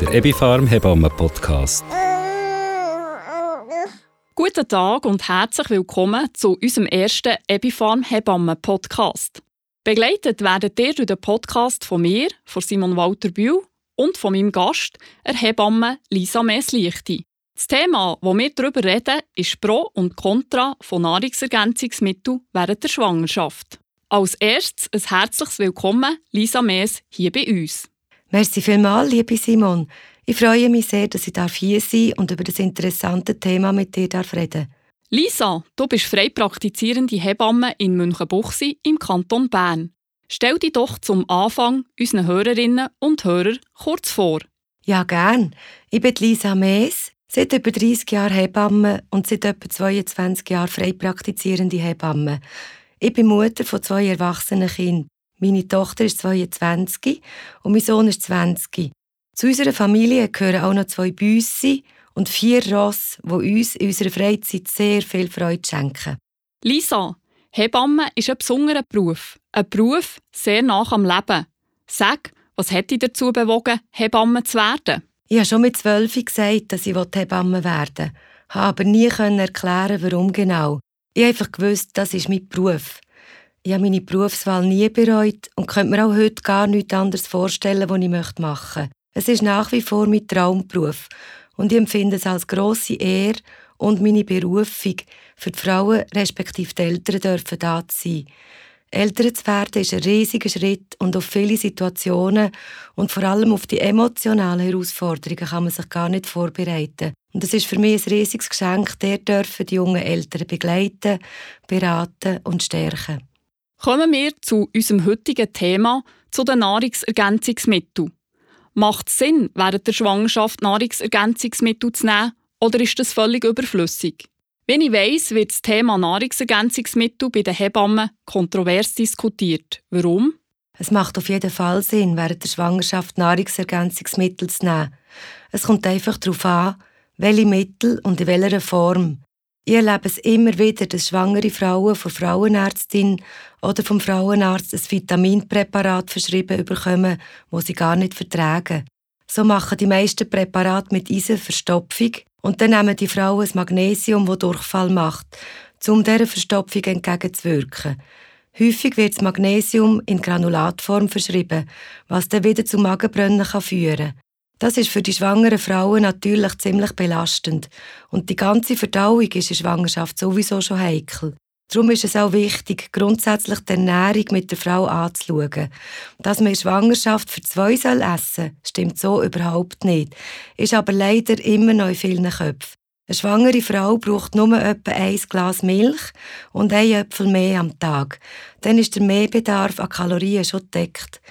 Der Ebifarm Hebammen Podcast. Guten Tag und herzlich willkommen zu unserem ersten Ebifarm Hebammen Podcast. Begleitet werdet ihr durch den Podcast von mir, von Simon Walter Bühl und von meinem Gast, der Hebamme Lisa Messlichti. Das Thema, das wir darüber reden, ist Pro und Contra von Nahrungsergänzungsmitteln während der Schwangerschaft. Als erstes ein herzliches Willkommen, Lisa Mees, hier bei uns. Merci vielmals, liebe Simon. Ich freue mich sehr, dass ich hier sein und über das interessante Thema mit dir reden Lisa, du bist frei praktizierende Hebamme in Münchenbuchsee im Kanton Bern. Stell dich doch zum Anfang unseren Hörerinnen und Hörern kurz vor. Ja, gern. Ich bin Lisa Mees, seit über 30 Jahren Hebamme und seit etwa 22 Jahren frei praktizierende Hebamme. Ich bin Mutter von zwei erwachsenen Kindern. Meine Tochter ist 22 und mein Sohn ist 20. Zu unserer Familie gehören auch noch zwei Büsse und vier Ross, die uns in unserer Freizeit sehr viel Freude schenken. Lisa, Hebamme ist ein besonderer Beruf. Ein Beruf sehr nach am Leben. Sag, was hat dich dazu bewogen, Hebamme zu werden? Ich habe schon mit zwölf gesagt, dass ich Hebamme werden wollte, habe aber nie erklären, warum genau. Ich habe einfach gewusst, das ist mein Beruf. Ich habe meine Berufswahl nie bereut und könnte mir auch heute gar nichts anderes vorstellen, was ich machen möchte. Es ist nach wie vor mein Traumberuf und ich empfinde es als grosse Ehre und meine Berufung, für die Frauen respektive die Eltern dürfen da zu sein. Eltern zu werden ist ein riesiger Schritt und auf viele Situationen und vor allem auf die emotionalen Herausforderungen kann man sich gar nicht vorbereiten. Und es ist für mich ein riesiges Geschenk, der dürfen die jungen Eltern begleiten, beraten und stärken. Kommen wir zu unserem heutigen Thema, zu den Nahrungsergänzungsmitteln. Macht es Sinn, während der Schwangerschaft Nahrungsergänzungsmittel zu nehmen oder ist das völlig überflüssig? Wenn ich weiss, wird das Thema Nahrungsergänzungsmittel bei den Hebammen kontrovers diskutiert. Warum? Es macht auf jeden Fall Sinn, während der Schwangerschaft Nahrungsergänzungsmittel zu nehmen. Es kommt einfach darauf an, welche Mittel und in welcher Form. Ich erlebe es immer wieder, dass schwangere Frauen von Frauenärztin oder vom Frauenarzt ein Vitaminpräparat verschrieben bekommen, das sie gar nicht vertragen. So machen die meisten Präparate mit Eisen Verstopfung und dann nehmen die Frauen das Magnesium, das Durchfall macht, um dieser Verstopfung entgegenzuwirken. Häufig wird das Magnesium in Granulatform verschrieben, was dann wieder zu Magenbrennen führen kann. Das ist für die schwangeren Frauen natürlich ziemlich belastend und die ganze Verdauung ist in Schwangerschaft sowieso schon heikel. Darum ist es auch wichtig, grundsätzlich die Ernährung mit der Frau anzuschauen. Dass man in Schwangerschaft für zwei soll essen stimmt so überhaupt nicht, ist aber leider immer noch in vielen Köpfen. Eine schwangere Frau braucht nur etwa ein Glas Milch und ein Äpfel mehr am Tag. Dann ist der Mehrbedarf an Kalorien schon gedeckt.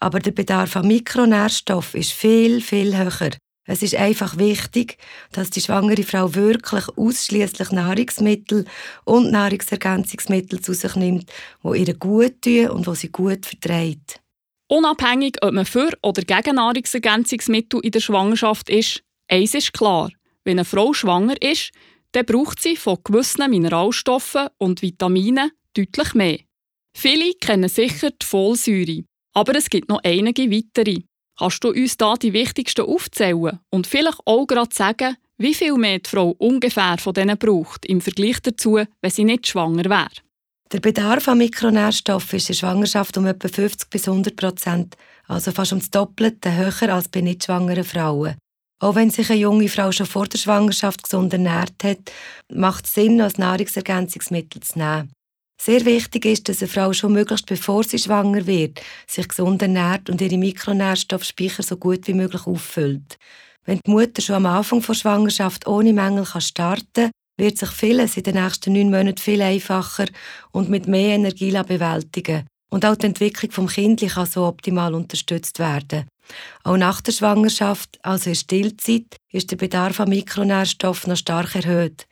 Aber der Bedarf an Mikronährstoffen ist viel, viel höher. Es ist einfach wichtig, dass die schwangere Frau wirklich ausschließlich Nahrungsmittel und Nahrungsergänzungsmittel zu sich nimmt, wo ihr gut tun und wo sie gut verträgt. Unabhängig, ob man für oder gegen Nahrungsergänzungsmittel in der Schwangerschaft ist, eins ist klar: Wenn eine Frau schwanger ist, dann braucht sie von gewissen Mineralstoffen und Vitaminen deutlich mehr. Viele kennen sicher die Folsäure, aber es gibt noch einige weitere. Kannst du uns da die wichtigsten aufzählen und vielleicht auch gerade sagen, wie viel mehr die Frau ungefähr von denen braucht im Vergleich dazu, wenn sie nicht schwanger wäre? Der Bedarf an Mikronährstoffen ist in der Schwangerschaft um etwa 50 bis 100 Prozent, also fast um das Doppelte höher als bei nicht schwangeren Frauen. Auch wenn sich eine junge Frau schon vor der Schwangerschaft gesund ernährt hat, macht es Sinn, als Nahrungsergänzungsmittel zu nehmen. Sehr wichtig ist, dass eine Frau schon möglichst bevor sie schwanger wird, sich gesund ernährt und ihre Mikronährstoffspeicher so gut wie möglich auffüllt. Wenn die Mutter schon am Anfang der Schwangerschaft ohne Mängel starten kann, wird sich vieles in den nächsten neun Monaten viel einfacher und mit mehr Energie bewältigen. Und auch die Entwicklung des Kindes kann so optimal unterstützt werden. Auch nach der Schwangerschaft, also in Stillzeit, ist der Bedarf an Mikronährstoffen noch stark erhöht.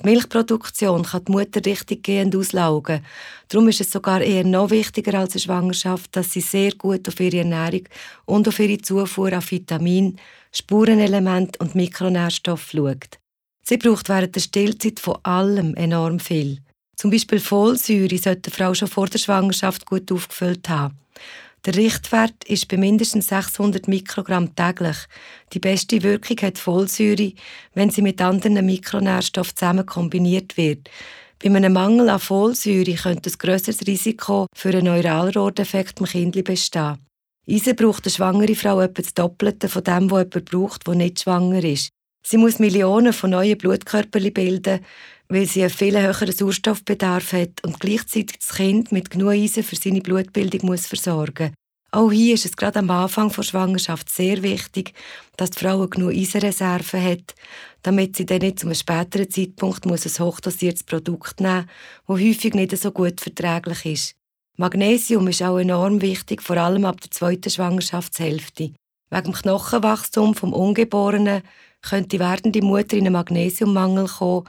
Die Milchproduktion kann die Mutter richtiggehend auslaugen. Darum ist es sogar eher noch wichtiger als eine Schwangerschaft, dass sie sehr gut auf ihre Ernährung und auf ihre Zufuhr an Vitamin, Spurenelement und Mikronährstoffen schaut. Sie braucht während der Stillzeit von allem enorm viel. Zum Beispiel Folsäure sollte die Frau schon vor der Schwangerschaft gut aufgefüllt haben. Der Richtwert ist bei mindestens 600 Mikrogramm täglich. Die beste Wirkung hat Folsäure, wenn sie mit anderen Mikronährstoffen zusammen kombiniert wird. Bei einem Mangel an Folsäure könnte ein grösseres Risiko für einen Neuralrohrdefekt im Kind bestehen. Eisen braucht eine schwangere Frau etwa das Doppelte von dem, was jemand braucht, der nicht schwanger ist. Sie muss Millionen von neuen Blutkörperchen bilden, weil sie einen viel höheren Sauerstoffbedarf hat und gleichzeitig das Kind mit genug Eisen für seine Blutbildung muss versorgen Auch hier ist es gerade am Anfang der Schwangerschaft sehr wichtig, dass die Frau genug Eisenreserven hat, damit sie dann nicht zu einem späteren Zeitpunkt muss ein hochdosiertes Produkt nehmen muss, das häufig nicht so gut verträglich ist. Magnesium ist auch enorm wichtig, vor allem ab der zweiten Schwangerschaftshälfte. Wegen dem Knochenwachstum vom Ungeborenen könnte die werdende Mutter in einen Magnesiummangel kommen,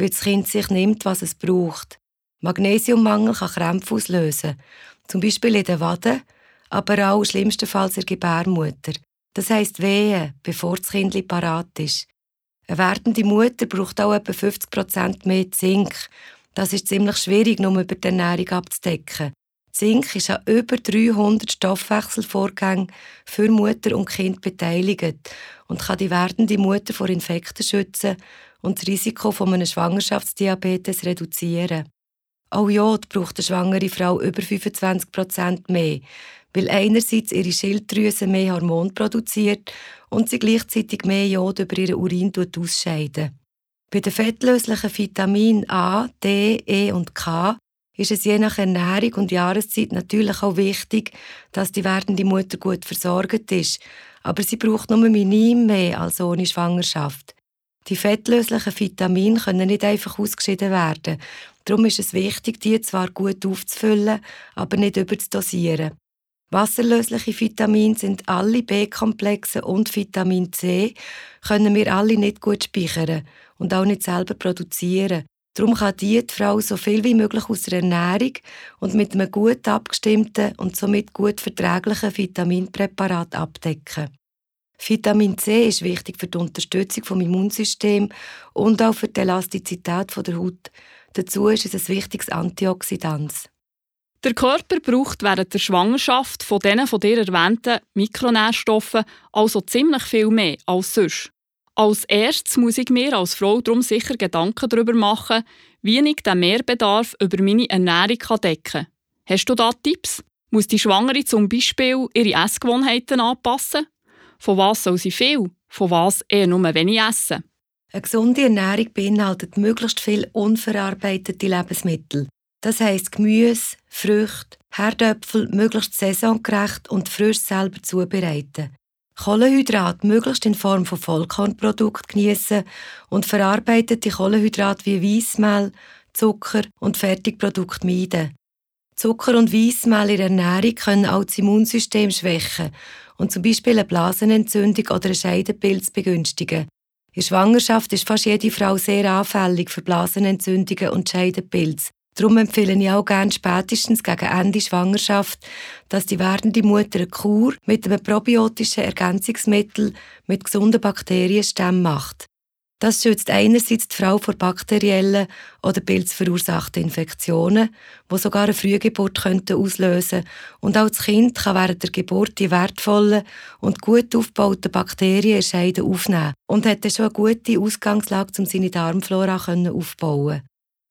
weil das Kind sich nimmt, was es braucht. Magnesiummangel kann Krämpfe auslösen, zum Beispiel in den Waden, aber auch schlimmstenfalls in der Gebärmutter. Das heisst Wehen, bevor das Kind parat ist. Eine werdende Mutter braucht auch etwa 50% mehr Zink. Das ist ziemlich schwierig, nur über die Ernährung abzudecken. Zink ist an über 300 Stoffwechselvorgängen für Mutter und Kind beteiligt und kann die werdende Mutter vor Infekten schützen und das Risiko von Schwangerschaftsdiabetes reduzieren. Auch Jod braucht eine schwangere Frau über 25 Prozent mehr, weil einerseits ihre Schilddrüse mehr Hormon produziert und sie gleichzeitig mehr Jod über ihren Urin ausscheiden. Bei den fettlöslichen Vitaminen A, D, E und K ist es je nach Ernährung und Jahreszeit natürlich auch wichtig, dass die werdende Mutter gut versorgt ist, aber sie braucht nur minim mehr als ohne Schwangerschaft. Die fettlöslichen Vitamine können nicht einfach ausgeschieden werden. Darum ist es wichtig, die zwar gut aufzufüllen, aber nicht überzudosieren. Wasserlösliche Vitamine sind alle B-Komplexe und Vitamin C können wir alle nicht gut speichern und auch nicht selber produzieren. Darum kann die Frau so viel wie möglich aus der Ernährung und mit einem gut abgestimmten und somit gut verträglichen Vitaminpräparat abdecken. Vitamin C ist wichtig für die Unterstützung des Immunsystems und auch für die Elastizität der Haut. Dazu ist es ein wichtiges Antioxidant. Der Körper braucht während der Schwangerschaft von diesen von dir erwähnten Mikronährstoffen also ziemlich viel mehr als sonst. Als erstes muss ich mir als Frau darum sicher Gedanken darüber machen, wie ich den Mehrbedarf über meine Ernährung decken kann. Hast du da Tipps? Muss die Schwangere zum Beispiel ihre Essgewohnheiten anpassen? Von was soll sie viel, von was eher nur wenig essen? Eine gesunde Ernährung beinhaltet möglichst viel unverarbeitete Lebensmittel. Das heisst Gemüse, Früchte, Herdöpfel möglichst saisongerecht und frisch selber zubereiten. Kohlenhydrate möglichst in Form von Vollkornprodukten genießen und verarbeitete Kohlenhydrate wie Weissmehl, Zucker und Fertigprodukte meiden. Zucker und Weissmehl in der Ernährung können auch das Immunsystem schwächen und zum Beispiel eine Blasenentzündung oder einen Scheidenpilz begünstigen. In Schwangerschaft ist fast jede Frau sehr anfällig für Blasenentzündungen und Scheidenpilz. Darum empfehle ich auch gerne spätestens gegen Ende Schwangerschaft, dass die werdende Mutter eine Kur mit einem probiotischen Ergänzungsmittel mit gesunden Bakterienstämmen macht. Das schützt einerseits die Frau vor bakteriellen oder pilzverursachten Infektionen, die sogar eine Frühgeburt könnten auslösen und auch das Kind kann während der Geburt die wertvollen und gut aufgebauten Bakterien in aufnehmen und hat dann schon eine gute Ausgangslage, um seine Darmflora aufzubauen.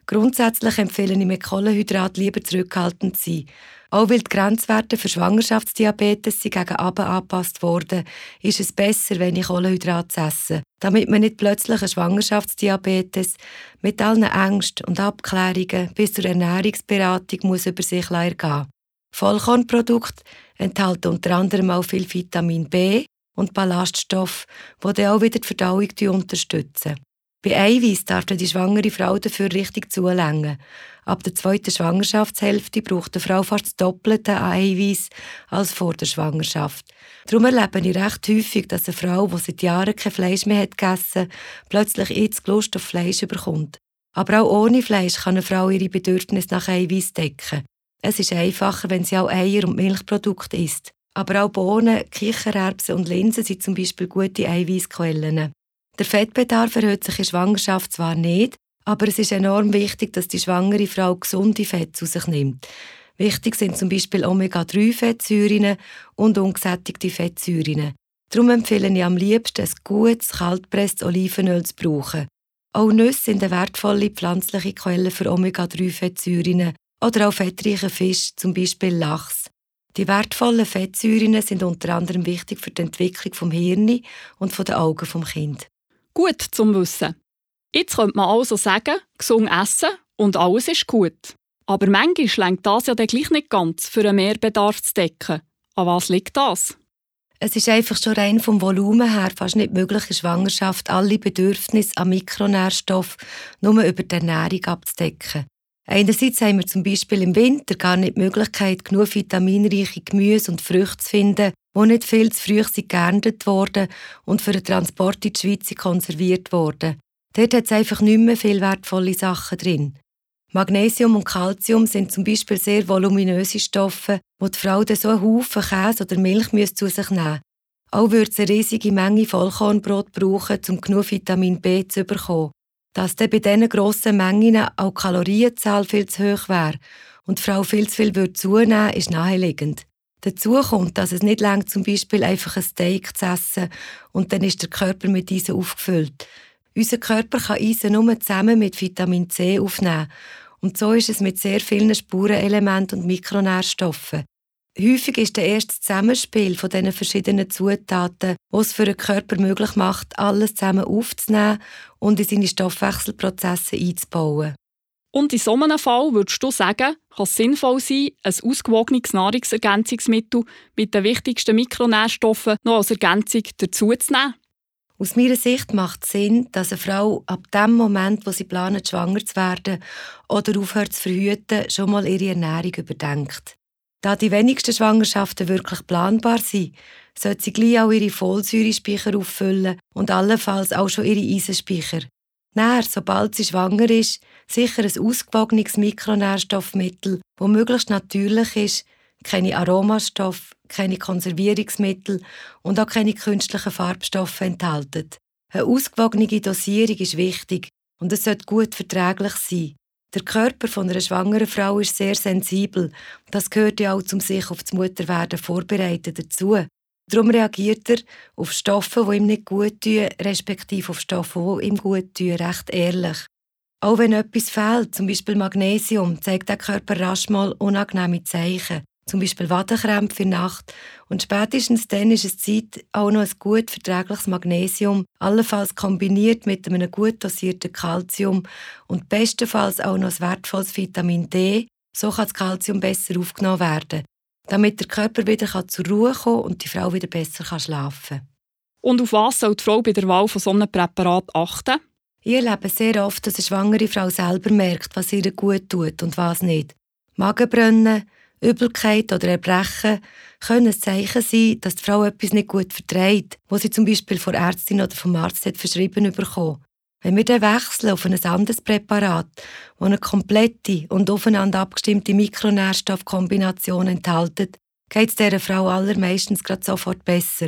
Grundsätzlich empfehle ich mit Kohlenhydrat lieber zurückhaltend zu sein, auch weil die Grenzwerte für Schwangerschaftsdiabetes gegen Abend angepasst wurden, ist es besser, wenn ich Kohlenhydrate esse, damit man nicht plötzlich einen Schwangerschaftsdiabetes mit allen Ängsten und Abklärungen bis zur Ernährungsberatung muss über sich ergehen Vollkornprodukte enthalten unter anderem auch viel Vitamin B und Ballaststoffe, die dann auch wieder die Verdauung unterstützen. Bei Eiweiß darf die schwangere Frau dafür richtig zulängen. Ab der zweiten Schwangerschaftshälfte braucht die Frau fast das Doppelte an Eiweiß als vor der Schwangerschaft. Darum erlebe ich recht häufig, dass eine Frau, die seit Jahren kein Fleisch mehr hat gegessen plötzlich jetzt Lust auf Fleisch bekommt. Aber auch ohne Fleisch kann eine Frau ihre Bedürfnisse nach Eiweiß decken. Es ist einfacher, wenn sie auch Eier und Milchprodukte isst. Aber auch Bohnen, Kichererbsen und Linsen sind zum Beispiel gute Eiweißquellen. Der Fettbedarf erhöht sich in Schwangerschaft zwar nicht, aber es ist enorm wichtig, dass die schwangere Frau gesunde Fette zu sich nimmt. Wichtig sind zum Beispiel Omega-3-Fettsäuren und ungesättigte Fettsäuren. Darum empfehle ich am liebsten ein gutes, kaltpresstes Olivenöl zu brauchen. Auch Nüsse sind eine wertvolle pflanzliche Quelle für Omega-3-Fettsäuren oder auch fettreiche Fisch, zum Beispiel Lachs. Die wertvollen Fettsäuren sind unter anderem wichtig für die Entwicklung vom Hirn und den Augen vom Kind. Gut zum Wissen. Jetzt könnte man also sagen, gesund essen und alles ist gut. Aber manchmal lenkt das ja dann gleich nicht ganz, für einen Mehrbedarf zu decken. An was liegt das? Es ist einfach schon rein vom Volumen her fast nicht möglich, in Schwangerschaft alle Bedürfnisse an Mikronährstoffen nur über die Ernährung abzudecken. Einerseits haben wir zum Beispiel im Winter gar nicht die Möglichkeit, genug vitaminreiche Gemüse und Früchte zu finden, die nicht viel zu früh sind geerntet wurden und für den Transport in die Schweiz konserviert wurden. Dort hat es einfach nicht mehr viele wertvolle Sachen drin. Magnesium und Calcium sind zum Beispiel sehr voluminöse Stoffe, wo die Frau dann so einen Haufen Käse oder Milch zu sich nehmen müsste. Auch würde sie eine riesige Menge Vollkornbrot brauchen, um genug Vitamin B zu bekommen. Dass dann bei diesen grossen Mengen auch die Kalorienzahl viel zu hoch wäre und die Frau viel zu viel würde zunehmen ist naheliegend. Dazu kommt, dass es nicht langt, zum Beispiel einfach ein Steak zu essen und dann ist der Körper mit Eisen aufgefüllt. Unser Körper kann Eisen nur zusammen mit Vitamin C aufnehmen. Und so ist es mit sehr vielen Spurenelementen und Mikronährstoffen. Häufig ist der erste Zusammenspiel von diesen verschiedenen Zutaten, was es für den Körper möglich macht, alles zusammen aufzunehmen und in seine Stoffwechselprozesse einzubauen. Und in so einem Fall würdest du sagen, kann es sinnvoll sein, ein ausgewogenes Nahrungsergänzungsmittel mit den wichtigsten Mikronährstoffen noch als Ergänzung dazuzunehmen? Aus meiner Sicht macht es Sinn, dass eine Frau ab dem Moment, wo sie plant, schwanger zu werden oder aufhört zu verhüten, schon mal ihre Ernährung überdenkt. Da die wenigsten Schwangerschaften wirklich planbar sind, sollte sie gleich auch ihre Folsäurespeicher auffüllen und allenfalls auch schon ihre Eisenspeicher. Näher, sobald sie schwanger ist, sicher ein ausgewogenes Mikronährstoffmittel, das möglichst natürlich ist, keine Aromastoffe, keine Konservierungsmittel und auch keine künstlichen Farbstoffe enthalten. Eine ausgewogene Dosierung ist wichtig und es sollte gut verträglich sein. Der Körper von einer schwangeren Frau ist sehr sensibel. Das gehört ja auch zum sich auf das Mutterwerden vorbereiten dazu. Darum reagiert er auf Stoffe, die ihm nicht gut tun, respektive auf Stoffe, die ihm gut tun, recht ehrlich. Auch wenn etwas fehlt, zum Beispiel Magnesium, zeigt der Körper rasch mal unangenehme Zeichen, zum Beispiel Wadenkrämpfe der Nacht. Und spätestens dann ist es Zeit, auch noch ein gut verträgliches Magnesium, allenfalls kombiniert mit einem gut dosierten Kalzium und bestenfalls auch noch ein wertvolles Vitamin D, so kann das Kalzium besser aufgenommen werden, damit der Körper wieder zur Ruhe kommen und die Frau wieder besser schlafen kann. Und auf was soll die Frau bei der Wahl von so einem Präparat achten? Ich erlebe sehr oft, dass eine schwangere Frau selber merkt, was ihr gut tut und was nicht. Magenbrennen, Übelkeit oder Erbrechen können ein Zeichen sein, dass die Frau etwas nicht gut verträgt, wo sie zum Beispiel von Ärztin oder vom Arzt hat verschrieben bekommen. Wenn wir dann wechseln auf ein anderes Präparat, das eine komplette und aufeinander abgestimmte Mikronährstoffkombination enthält, geht es dieser Frau allermeistens gerade sofort besser.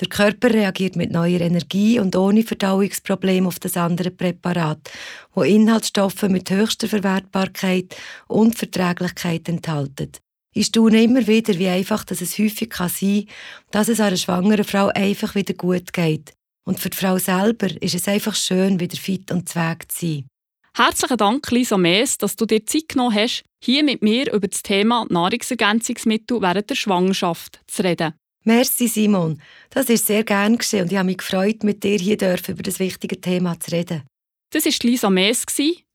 Der Körper reagiert mit neuer Energie und ohne Verdauungsproblem auf das andere Präparat, wo Inhaltsstoffe mit höchster Verwertbarkeit und Verträglichkeit enthalten. Ich staune immer wieder, wie einfach dass es häufig kann sein kann, dass es einer schwangeren Frau einfach wieder gut geht. Und für die Frau selber ist es einfach schön, wieder fit und zweig zu sein. Herzlichen Dank, Lisa Mees, dass du dir Zeit genommen hast, hier mit mir über das Thema Nahrungsergänzungsmittel während der Schwangerschaft zu reden. Merci, Simon. Das ist sehr gern geschehen und ich habe mich gefreut, mit dir hier über das wichtige Thema zu reden. Das war Lisa Mees,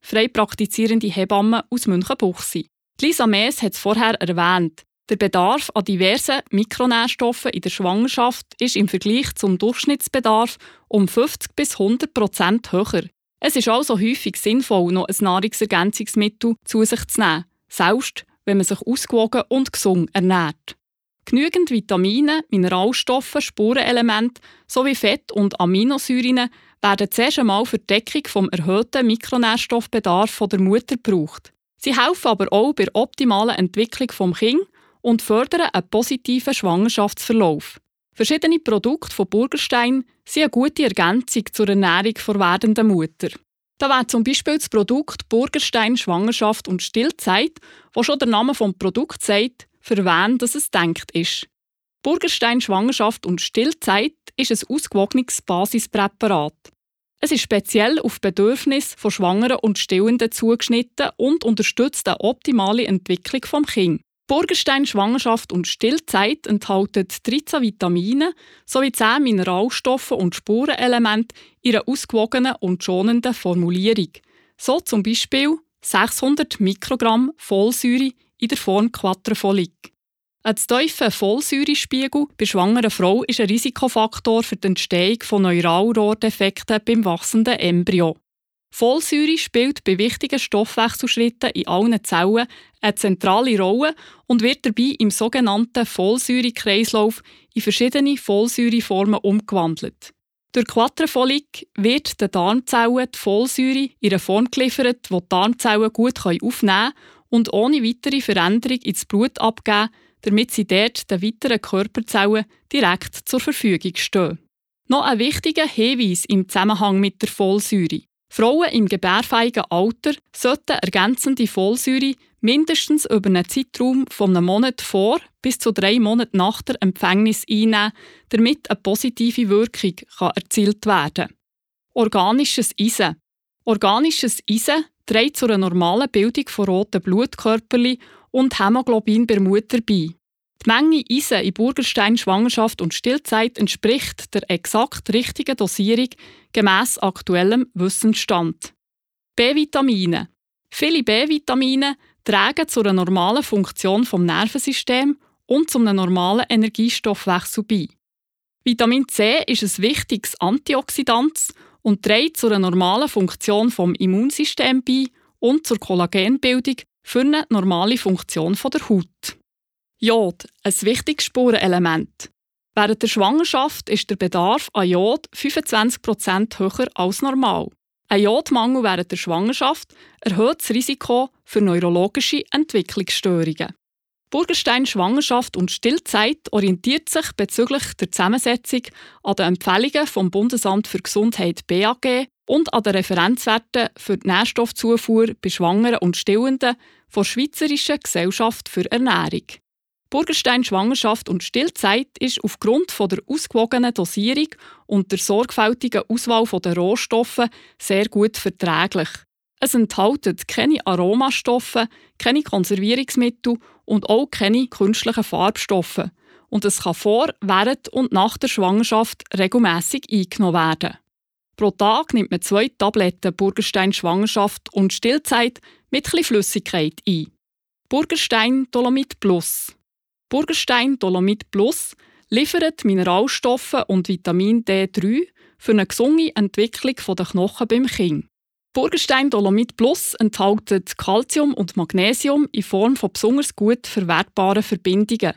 frei praktizierende Hebamme aus Münchenbuchsee. Lisa Mees hat es vorher erwähnt. Der Bedarf an diversen Mikronährstoffen in der Schwangerschaft ist im Vergleich zum Durchschnittsbedarf um 50 bis 100 Prozent höher. Es ist also häufig sinnvoll, noch ein Nahrungsergänzungsmittel zu sich zu nehmen, selbst wenn man sich ausgewogen und gesund ernährt. Genügend Vitamine, Mineralstoffe, Spurenelemente sowie Fett- und Aminosäuren werden zuerst einmal für die Deckung vom erhöhten Mikronährstoffbedarf der Mutter gebraucht. Sie helfen aber auch bei der optimalen Entwicklung vom Kind und fördern einen positiven Schwangerschaftsverlauf. Verschiedene Produkte von Burgerstein sind eine gute Ergänzung zur Ernährung der werdenden Mutter. Da wäre zum Beispiel das Produkt Burgerstein Schwangerschaft und Stillzeit, wo schon der Name vom Produkt sagt, für wen das es denkt ist. Burgerstein Schwangerschaft und Stillzeit ist ein ausgewogenes Basispräparat. Es ist speziell auf Bedürfnisse von Schwangeren und Stillenden zugeschnitten und unterstützt eine optimale Entwicklung vom Kind. Burgerstein Schwangerschaft und Stillzeit enthalten 13 Vitamine sowie 10 Mineralstoffe und Spurenelemente in einer ausgewogenen und schonenden Formulierung. So zum Beispiel 600 Mikrogramm Folsäure in der Form Quattrofolik. Ein tiefer Folsäurespiegel bei schwangeren Frau ist ein Risikofaktor für die Entstehung von Neuralrohrdefekten beim wachsenden Embryo. Folsäure spielt bei wichtigen Stoffwechselschritten in allen Zellen eine zentrale Rolle und wird dabei im sogenannten Folsäurekreislauf in verschiedene Folsäureformen umgewandelt. Durch Quattrofolik wird den Darmzellen die Folsäure in einer Form geliefert, die die Darmzellen gut aufnehmen können und ohne weitere Veränderung ins Blut abgeben, damit sie dort den weiteren Körperzellen direkt zur Verfügung stehen. Noch ein wichtiger Hinweis im Zusammenhang mit der Folsäure. Frauen im gebärfähigen Alter sollten ergänzende Folsäure mindestens über einen Zeitraum von einem Monat vor bis zu drei Monaten nach der Empfängnis einnehmen, damit eine positive Wirkung erzielt werden kann. Organisches Eisen. Organisches Eisen trägt zu einer normalen Bildung von roten Blutkörperchen und Hämoglobin bei der Mutter bei. Die Menge Eisen in Burgerstein Schwangerschaft und Stillzeit entspricht der exakt richtigen Dosierung gemäss aktuellem Wissensstand. B-Vitamine. Viele B-Vitamine tragen zu einer normalen Funktion vom Nervensystem und zum normalen Energiestoffwechsel bei. Vitamin C ist ein wichtiges Antioxidant und trägt zu einer normalen Funktion vom Immunsystem bei und zur Kollagenbildung für eine normale Funktion der Haut. Jod, ein wichtiges Spurenelement. Während der Schwangerschaft ist der Bedarf an Jod 25% höher als normal. Ein Jodmangel während der Schwangerschaft erhöht das Risiko für neurologische Entwicklungsstörungen. Burgerstein Schwangerschaft und Stillzeit orientiert sich bezüglich der Zusammensetzung an den Empfehlungen vom Bundesamt für Gesundheit BAG und an den Referenzwerten für die Nährstoffzufuhr bei Schwangeren und Stillenden der Schweizerischen Gesellschaft für Ernährung. Burgerstein Schwangerschaft und Stillzeit ist aufgrund von der ausgewogenen Dosierung und der sorgfältigen Auswahl der Rohstoffe sehr gut verträglich. Es enthält keine Aromastoffe, keine Konservierungsmittel und auch keine künstlichen Farbstoffe. Und es kann vor, während und nach der Schwangerschaft regelmäßig eingenommen werden. Pro Tag nimmt man zwei Tabletten Burgerstein Schwangerschaft und Stillzeit mit etwas Flüssigkeit ein. Burgerstein Dolomit Plus. Burgerstein Dolomit Plus liefert Mineralstoffe und Vitamin D3 für eine gesunde Entwicklung der Knochen beim Kind. Burgerstein Dolomit Plus enthält Calcium und Magnesium in Form von besonders gut verwertbaren Verbindungen.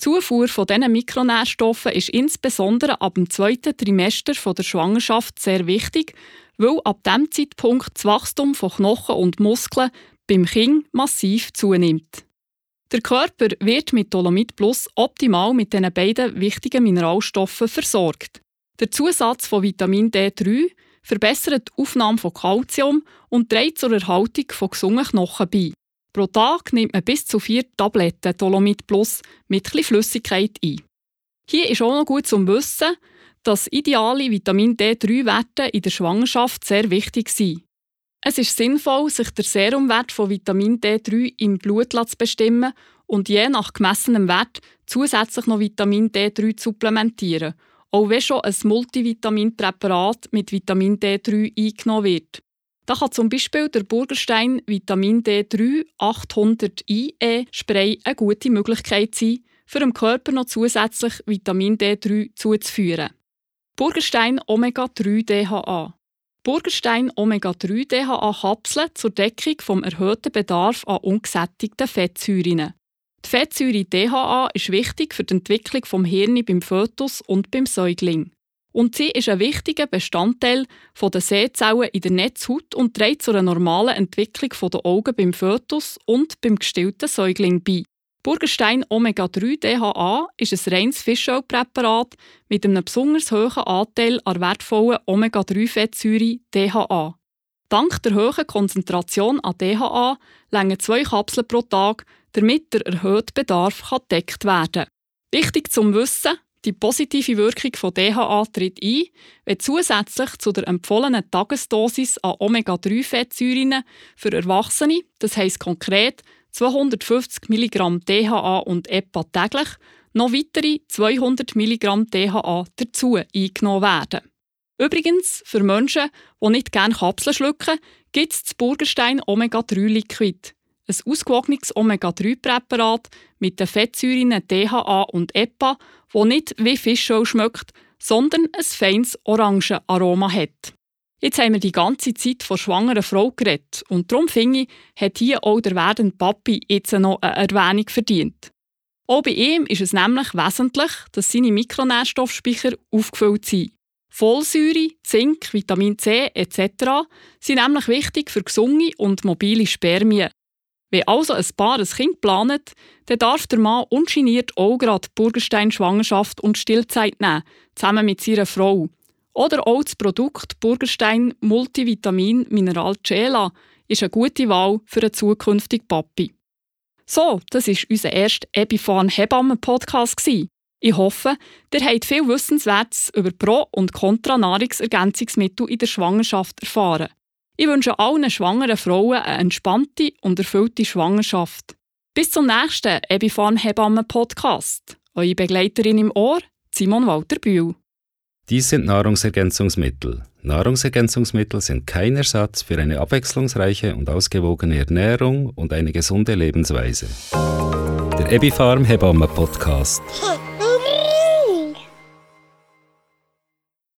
Die Zufuhr von diesen Mikronährstoffen ist insbesondere ab dem zweiten Trimester der Schwangerschaft sehr wichtig, weil ab diesem Zeitpunkt das Wachstum von Knochen und Muskeln beim Kind massiv zunimmt. Der Körper wird mit Dolomit Plus optimal mit diesen beiden wichtigen Mineralstoffen versorgt. Der Zusatz von Vitamin D3 verbessert die Aufnahme von Kalzium und trägt zur Erhaltung von gesunden Knochen bei. Pro Tag nimmt man bis zu vier Tabletten Dolomit Plus mit etwas Flüssigkeit ein. Hier ist auch noch gut zu wissen, dass ideale Vitamin D3-Werte in der Schwangerschaft sehr wichtig sind. Es ist sinnvoll, sich der Serumwert von Vitamin D3 im Blut zu bestimmen und je nach gemessenem Wert zusätzlich noch Vitamin D3 zu supplementieren, auch wenn schon ein Multivitaminpräparat mit Vitamin D3 eingenommen wird. Da kann zum Beispiel der Burgerstein Vitamin D3 800 IE Spray eine gute Möglichkeit sein, für den Körper noch zusätzlich Vitamin D3 zuzuführen. Burgerstein Omega 3 DHA Burgerstein Omega-3-DHA-Kapseln zur Deckung vom erhöhten Bedarf an ungesättigten Fettsäuren. Die Fettsäure DHA ist wichtig für die Entwicklung vom Hirn beim Fötus und beim Säugling. Und sie ist ein wichtiger Bestandteil der Sehzellen in der Netzhaut und trägt zu einer normalen Entwicklung der Augen beim Fötus und beim gestillten Säugling bei. Burgerstein Omega-3 DHA ist ein reines Fischölpräparat mit einem besonders hohen Anteil an wertvollen Omega-3-Fettsäure DHA. Dank der hohen Konzentration an DHA längen zwei Kapseln pro Tag, damit der erhöhte Bedarf gedeckt werden kann. Wichtig zum Wissen, die positive Wirkung von DHA tritt ein, wenn zusätzlich zu der empfohlenen Tagesdosis an Omega-3-Fettsäuren für Erwachsene, das heisst konkret 250 mg DHA und EPA täglich, noch weitere 200 mg DHA dazu eingenommen werden. Übrigens, für Menschen, die nicht gerne Kapseln schlucken, gibt es das Burgerstein Omega-3 Liquid. Ein ausgewogenes Omega-3-Präparat mit den Fettsäuren DHA und EPA, das nicht wie Fischöl schmeckt, sondern ein feines Orangenaroma hat. Jetzt haben wir die ganze Zeit von schwangeren Frau geredet und darum finde ich, hat hier auch der werdende Papi jetzt noch eine Erwähnung verdient. Auch bei ihm ist es nämlich wesentlich, dass seine Mikronährstoffspeicher aufgefüllt sind. Folsäure, Zink, Vitamin C etc. sind nämlich wichtig für gesunde und mobile Spermien. Wenn also ein Paar ein Kind plant, dann darf der Mann ungeniert auch gerade Burgerstein-Schwangerschaft und Stillzeit nehmen, zusammen mit seiner Frau. Oder auch das Produkt Burgerstein Multivitamin Mineral Cela ist eine gute Wahl für einen zukünftigen Papi. So, das ist unser erster Ebifan Hebammen Podcast Ich hoffe, ihr habt viel Wissenswertes über Pro- und Contra-Nahrungsergänzungsmittel in der Schwangerschaft erfahren. Ich wünsche allen schwangeren Frauen eine entspannte und erfüllte Schwangerschaft. Bis zum nächsten Ebifan Hebammen Podcast. Eure Begleiterin im Ohr, Simon Walter Bühl. Dies sind Nahrungsergänzungsmittel. Nahrungsergänzungsmittel sind kein Ersatz für eine abwechslungsreiche und ausgewogene Ernährung und eine gesunde Lebensweise. Der Ebifarm Hebamme Podcast.